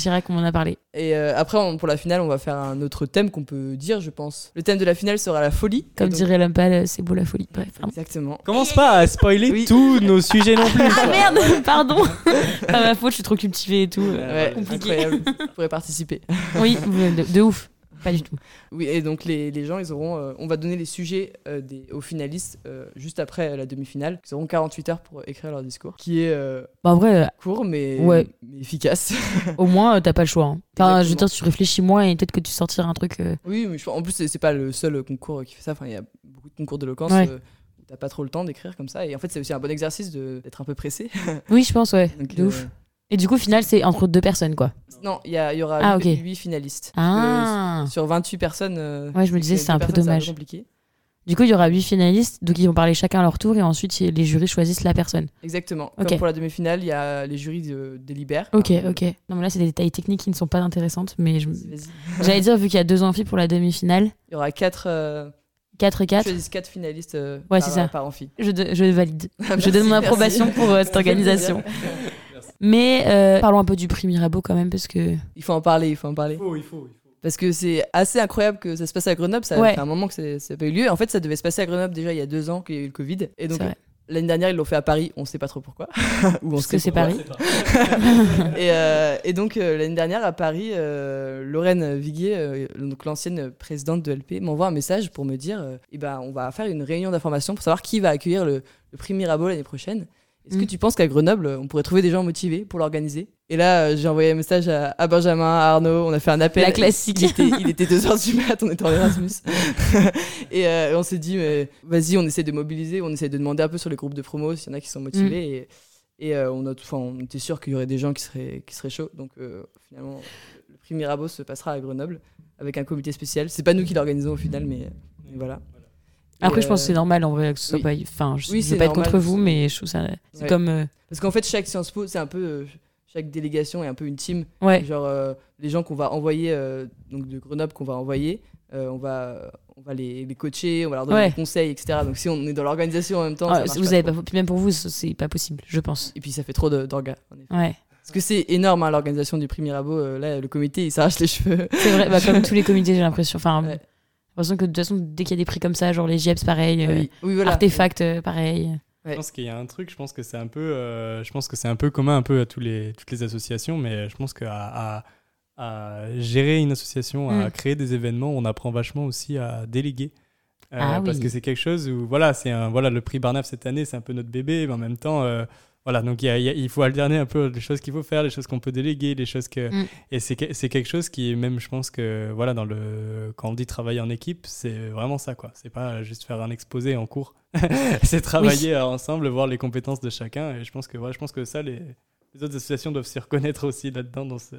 dirais qu'on en a parlé. Et euh, après on- pour la finale on va faire un autre thème qu'on peut dire je pense. Le thème de la finale sera la folie. Comme donc- dirait pâle, c'est beau la folie. Bref, pardon. Exactement. Commence pas à spoiler Oui. tous nos sujets non plus. Ah merde, pardon Pas ma faute, je suis trop cultivée et tout. euh, Ouais, compliqué. incroyable. Vous pourrez participer. Oui, de, de ouf. Pas du tout. Oui, et donc les, les gens, ils auront, euh, on va donner les sujets euh, des, aux finalistes euh, juste après la demi-finale. Ils auront 48 heures pour écrire leur discours, qui est Bah, en vrai, court mais, Ouais. mais efficace. au moins, t'as pas le choix. hein. Enfin, je veux dire, tu réfléchis moins et peut-être que tu sortiras un truc. oui, mais je en plus, c'est pas le seul concours qui fait ça. Enfin, il y a beaucoup de concours d'éloquence Ouais. t'as pas trop le temps d'écrire comme ça. Et en fait, c'est aussi un bon exercice de- d'être un peu pressé. Oui, je pense, ouais. Donc, de euh, ouf. Et du coup, final, c'est entre deux personnes, quoi. Non, il y, a- il y aura Ah, 8, ok. finalistes. Ah Euh, sur 28 personnes. euh, Ouais, je me disais, c'est un peu personnes, dommage. compliqué. Du coup, il y aura huit finalistes, donc ils vont parler chacun à leur tour et ensuite les jurys choisissent la personne. Exactement. Ok. Comme pour la demi-finale, il y a les jurys de- délibèrent. Ok, Enfin, ok. Non, mais là, c'est des détails techniques qui ne sont pas intéressantes, mais je... Vas-y, j'allais dire, vu qu'il y a deux amphis pour la demi-finale, Il y aura 4 euh, 4 et 4, choisissent quatre finalistes euh, Ouais, par, c'est ça. par amphi. je, de- je valide. je Merci, donne mon approbation pour euh, cette organisation. Mais euh, parlons un peu du prix Mirabeau quand même, parce que. Il faut en parler, il faut en parler. Il faut, il faut, il faut. Parce que c'est assez incroyable que ça se passe à Grenoble. Ça Ouais. fait un moment que ça n'a pas eu lieu. En fait, ça devait se passer à Grenoble déjà il y a deux ans qu'il y a eu le Covid. Et donc C'est vrai. l'année dernière, ils l'ont fait à Paris. On sait pas trop pourquoi. Ou on Parce sait que c'est. Paris. et, euh, et donc euh, l'année dernière à Paris, euh, Lorraine Viguier, euh, donc l'ancienne présidente de LP, m'envoie un message pour me dire euh, eh ben, on va faire une réunion d'information pour savoir qui va accueillir le, le prix Mirabeau l'année prochaine. Est-ce que Mm. tu penses qu'à Grenoble, on pourrait trouver des gens motivés pour l'organiser? Et là, euh, j'ai envoyé un message à, à Benjamin, à Arnaud, on a fait un appel. La classique. Il était, il était 2h du mat, on était en Erasmus. et euh, on s'est dit, mais vas-y, on essaie de mobiliser, on essaie de demander un peu sur les groupes de promo s'il y en a qui sont motivés. Mm. Et, et euh, on, a, tout- enfin, on était sûr qu'il y aurait des gens qui seraient, qui seraient chauds. Donc euh, finalement, le prix Mirabeau se passera à Grenoble avec un comité spécial. C'est pas nous qui l'organisons au final, mais, mais voilà. Après, je pense que c'est euh, normal en vrai que ce soit oui. pas. Enfin, je Oui, je c'est veux pas être contre vous, mais je trouve ça. C'est Ouais. comme. euh, Parce qu'en fait, chaque Sciences Po, c'est un peu. euh, chaque délégation est un peu une team. Ouais. Genre, les gens qu'on va envoyer, donc de Grenoble qu'on va envoyer, on va, on va les, les coacher, on va leur donner Ouais. des conseils, etc. Donc si on est dans l'organisation en même temps, Ah, ça vous pas avez pas, puis même pour vous, c'est pas possible, je pense. Et puis ça fait trop d'orgas. Ouais. Parce que c'est énorme, hein, l'organisation du prix Mirabeau. euh, là, le comité, il s'arrache les cheveux. C'est vrai, bah, comme tous les comités, j'ai l'impression. Enfin, Ouais. J'ai l'impression que de toute façon, dès qu'il y a des prix comme ça, genre les GIEPS, pareil, euh, oui. oui, voilà. Artefact, euh, pareil. Ouais. Je pense qu'il y a un truc, je pense que c'est un peu, euh, je pense que c'est un peu commun un peu à tous les, toutes les associations, mais je pense qu'à à, à gérer une association, à Mm. créer des événements, on apprend vachement aussi à déléguer. Euh, Ah Parce oui. que c'est quelque chose où, voilà, c'est un, voilà, le prix Barnave cette année, c'est un peu notre bébé, mais en même temps, euh, voilà, donc il y a- il y a- il faut alterner un peu les choses qu'il faut faire, les choses qu'on peut déléguer, les choses que. Mm. Et c'est que- c'est quelque chose qui même, je pense que, voilà, dans le, quand on dit travailler en équipe, c'est vraiment ça, quoi. C'est pas juste faire un exposé en cours. c'est travailler ensemble, voir les compétences de chacun. Et je pense que, voilà, je pense que ça, les, les autres associations doivent s'y reconnaître aussi là-dedans, dans ce,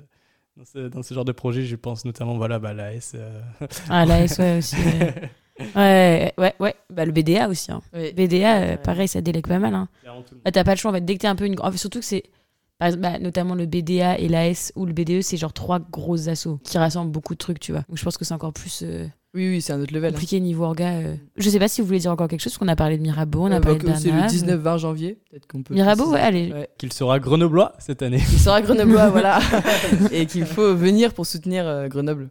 dans, ce, dans ce genre de projet. Je pense notamment, voilà, bah, la S. euh, Ah, la S, ouais, aussi. ouais. Ouais, ouais, ouais. Bah, le BDA aussi. Hein. Oui. BDA, euh, pareil, ça délègue pas mal. Hein. Bah, t'as pas le choix en fait. Dès que t'es un peu une. en fait, surtout que c'est. par exemple, bah, notamment le BDA et l'AS ou le BDE, c'est genre trois grosses assos qui rassemblent beaucoup de trucs, tu vois. Donc je pense que c'est encore plus euh, Oui, oui, c'est un autre level. hein. compliqué niveau orga. euh. Je sais pas si vous voulez dire encore quelque chose, parce qu'on a parlé de Mirabeau, on a Euh, parlé bah, de que c'est le Bernave. 19-20 janvier. Peut-être qu'on peut. Mirabeau, ouais, allez. Ouais. Qu'il sera grenoblois cette année. Il sera grenoblois, voilà. Et qu'il faut venir pour soutenir euh, Grenoble.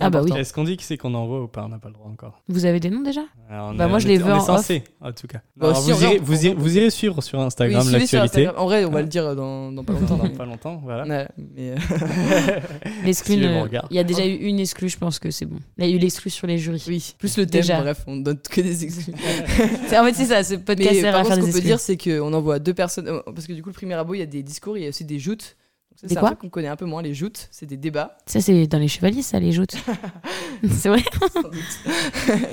Ah bah oui. Est-ce qu'on dit qui c'est qu'on envoie ou pas? On n'a pas le droit encore. Vous avez des noms déjà? Alors, on Bah, est- moi, je les est- veux on est en censé, en tout cas. Bah, Alors, si, en vous, irez, on- vous, on- irez, vous irez suivre sur Instagram l'actualité. En vrai, on va le dire dans, dans pas longtemps. Dans mais- pas longtemps, voilà. Ouais, mais euh, regarde. il y a déjà eu une exclue, je pense que c'est bon. Il y a eu l'exclu sur les jurys. oui, plus le thème, Déjà. bref, on donne que des excuses. C'est- En fait, c'est ça, ce podcast Mais sert par à contre, faire ce qu'on peut exclus. dire, c'est qu'on envoie deux personnes. euh, Parce que du coup, le premier abo, il y a des discours, il y a aussi des joutes. C'est un quoi truc qu'on connaît un peu moins. Les joutes, c'est des débats. Ça, c'est dans les chevaliers, ça, les joutes. c'est vrai sans doute.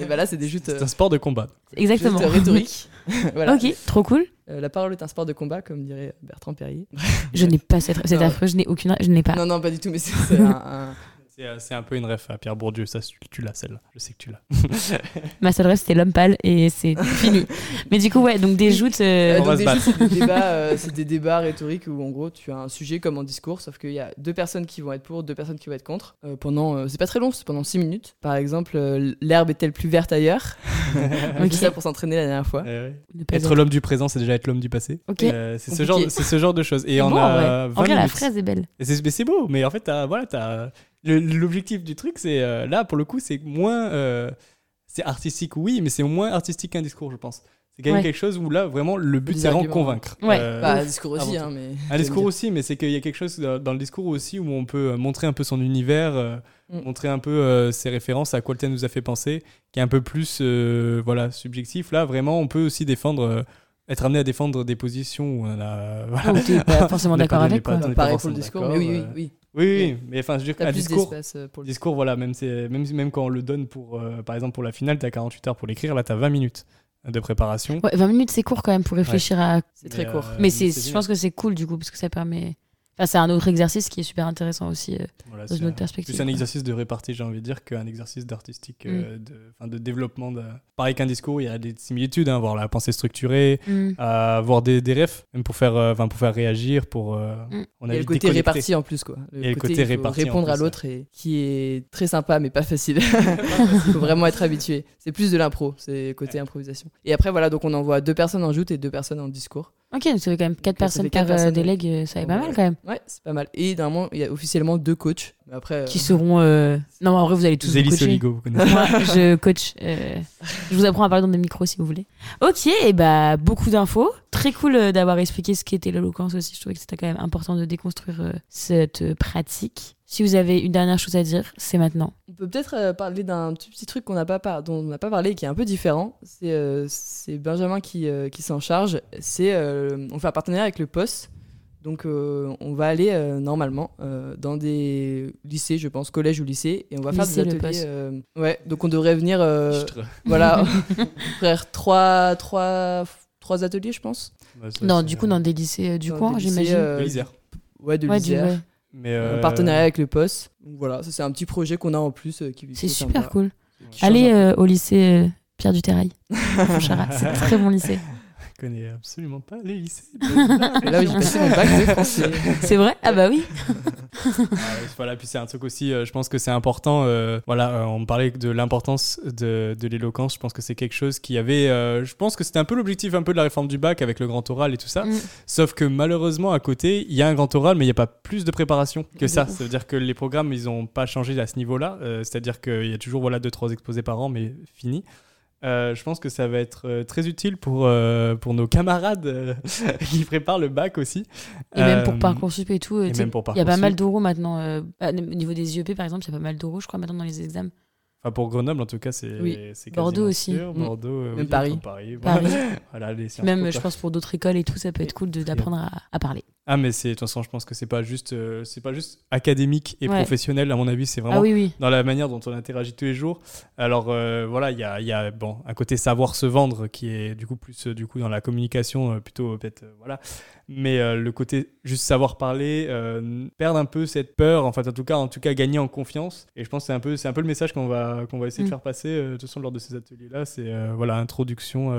Et bah là, c'est des joutes, euh, C'est un sport de combat. Exactement. joutes rhétoriques. voilà. Ok, trop cool. Euh, la parole est un sport de combat, comme dirait Bertrand Perrier. Je n'ai pas cette, c'est Non. affreux, je n'ai aucune, je n'ai pas. Non, non, pas du tout, mais c'est c'est un, un- C'est euh, c'est un peu une ref à Pierre Bourdieu, ça tu, l'as celle-là. Je sais que tu l'as. Ma seule rêve, c'était l'homme pâle et c'est fini. Mais du coup, ouais, donc des joutes. euh, Euh, donc des joutes, c'est des débats, euh, c'est des débats rhétoriques où en gros tu as un sujet comme en discours, sauf qu'il y a deux personnes qui vont être pour, deux personnes qui vont être contre. Euh, pendant, euh, c'est pas très long, c'est pendant 6 minutes. Par exemple, euh, l'herbe est-elle plus verte ailleurs On Ok. dit ça pour s'entraîner la dernière fois. Eh ouais. Être l'homme du présent, c'est déjà être l'homme du passé. Euh, c'est ce genre, c'est ce genre de choses. Et on beau, en vrai. a En 20 vrai, la fraise est belle. C'est beau, mais en fait, t'as- voilà, t'as- l'objectif du truc, c'est euh, là pour le coup, c'est moins, euh, c'est artistique, oui, mais c'est moins artistique qu'un discours, je pense. C'est quand même Ouais. quelque chose où là, vraiment, le but c'est vraiment convaincre. Ouais. Euh, Bah, un discours aussi, hein, mais. un discours aussi, mais c'est qu'il y a quelque chose dans le discours aussi où on peut euh, montrer un peu son univers, euh, Mm. montrer un peu euh, ses références, à quoi le thème nous a fait penser, qui est un peu plus euh, voilà, subjectif. Là, vraiment, on peut aussi défendre, euh, être amené à défendre des positions où on a. voilà. T'es pas forcément d'accord avec pas- quoi. on est Pareil pas pour le discours, mais oui, oui, oui. Oui, oui, mais enfin, je veux dire plus discours, euh, pour le discours, voilà, même, c'est- même, même quand on le donne pour, euh, par exemple, pour la finale, t'as 48 heures pour l'écrire, là, t'as 20 minutes de préparation. Ouais, 20 minutes, c'est court quand même pour réfléchir à. C'est très Mais, court. euh, Mais c'est, je pense que c'est cool du coup, parce que ça permet. Enfin, c'est un autre exercice qui est super intéressant aussi euh, Voilà, dans c'est une autre un- perspective. plus un exercice de répartie, j'ai envie de dire, qu'un exercice d'artistique, Mm. euh, de, enfin, de développement. De... Pareil qu'un discours, il y a des similitudes, hein, voir la pensée structurée, Mm. avoir des, des refs, même pour faire, euh, enfin, pour faire réagir, pour. euh, Mm. on Il y a le vite côté déconnecté. réparti en plus, quoi. Et le côté il faut réparti en répondre à l'autre et qui est très sympa, mais pas facile. Il faut vraiment être habitué. C'est plus de l'impro, c'est côté improvisation. Et après, voilà, donc on envoie deux personnes en joute et deux personnes en discours. Ok, donc ça fait quand même 4 Donc, ça personnes par quatre euh, personnes, délègue, euh, ça va pas Ouais. mal quand même. Ouais, c'est pas mal. Et normalement, il y a officiellement deux coachs. Mais après, Qui euh, seront. euh, Non, en vrai, vous allez tous vous Zélie. Soligo, vous connaissez. Moi, je coach. euh, Je vous apprends à parler dans des micros si vous voulez. Ok, et bah beaucoup d'infos. Très cool euh, d'avoir expliqué ce qu'était l'éloquence aussi. Je trouvais que c'était quand même important de déconstruire euh, cette euh, pratique. Si vous avez une dernière chose à dire, c'est maintenant. on peut peut-être euh, parler d'un petit, petit truc qu'on n'a pas par- dont on n'a pas parlé et qui est un peu différent. C'est euh, Benjamin qui, euh, qui s'en charge. C'est euh, on fait un partenariat avec le POS. Donc euh, on va aller euh, normalement euh, dans des lycées, je pense, collège ou lycée, et on va Lycée, faire des ateliers. euh, ouais, donc on devrait venir, euh, voilà, faire trois, trois, trois ateliers, je pense. Ouais, Non, du coup, dans des lycées euh, du Dans coin, des lycées, j'imagine. euh, de l'Isère. Ouais, de l'Isère. Mais, Un euh, partenariat avec le POS. Donc voilà, ça c'est un petit projet qu'on a en plus euh, qui C'est est super sympa, cool. Allez euh, au lycée euh, Pierre du Terrail. C'est un très bon lycée. Je connais absolument pas les lycées. Et là, j'ai passé mon bac de français. C'est vrai? Ah bah oui. voilà, puis c'est un truc aussi, euh, je pense que c'est important. euh, voilà, euh, on parlait de l'importance de, de l'éloquence. Je pense que c'est quelque chose qui avait. euh, je pense que c'était un peu l'objectif un peu de la réforme du bac avec le grand oral et tout ça. Mm. Sauf que malheureusement, à côté, il y a un grand oral, mais il n'y a pas plus de préparation que ça. Ça veut dire que les programmes, ils n'ont pas changé à ce niveau-là. Euh, C'est-à-dire qu'il y a toujours voilà, deux, trois exposés par an, mais fini. Euh, je pense que ça va être euh, très utile pour, euh, pour nos camarades euh, qui préparent le bac aussi. Et même pour Parcoursup et tout. Il y a pas mal d'euros maintenant. euh, bah, au niveau des IEP, par exemple, il y a pas mal d'euros, je crois, maintenant dans les examens. Enfin, pour Grenoble, en tout cas, c'est Oui. Bordeaux aussi. sûr. Mm. Bordeaux, euh, Même oui, Paris. Paris. Paris. Voilà, les Même, je pense, pour d'autres écoles et tout, ça peut être cool d'apprendre à, à parler. Ah, mais c'est de toute façon, je pense que c'est pas juste, euh, c'est pas juste académique et Ouais. professionnel. À mon avis, c'est vraiment Ah oui, dans la manière dont on interagit tous les jours. Alors euh, voilà, il y a, y a bon un côté savoir se vendre qui est du coup plus du coup dans la communication plutôt peut-être voilà. Mais euh, le côté juste savoir parler, euh, perdre un peu cette peur, en fait en tout cas en tout cas gagner en confiance. Et je pense que c'est un peu c'est un peu le message qu'on va qu'on va essayer Mm. de faire passer euh, de toute façon lors de ces ateliers là. C'est euh, voilà introduction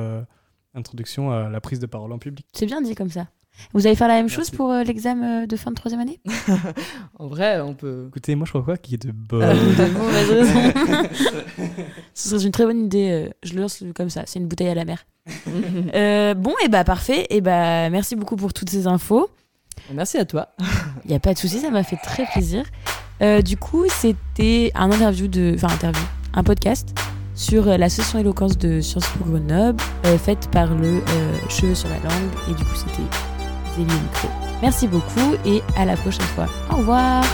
introduction à la prise de parole en public. C'est bien dit comme ça. Vous allez faire la même chose pour euh, l'examen euh, de fin de troisième année? En vrai, on peut. Écoutez, moi je crois quoi qui est de bonne. De mauvaises raisons. Ce serait une très bonne idée. euh, Je le lance comme ça. C'est une bouteille à la mer. Euh, bon, et bah parfait. Et bah merci beaucoup pour toutes ces infos. Merci à toi. Il n'y a pas de souci, ça m'a fait très plaisir. Euh, du coup, c'était un interview de, enfin interview, un podcast sur euh, l'association éloquence de Sciences Po Grenoble, euh, faite par le euh, Cheveux sur la langue. Et du coup, c'était Merci beaucoup et à la prochaine fois. Au revoir.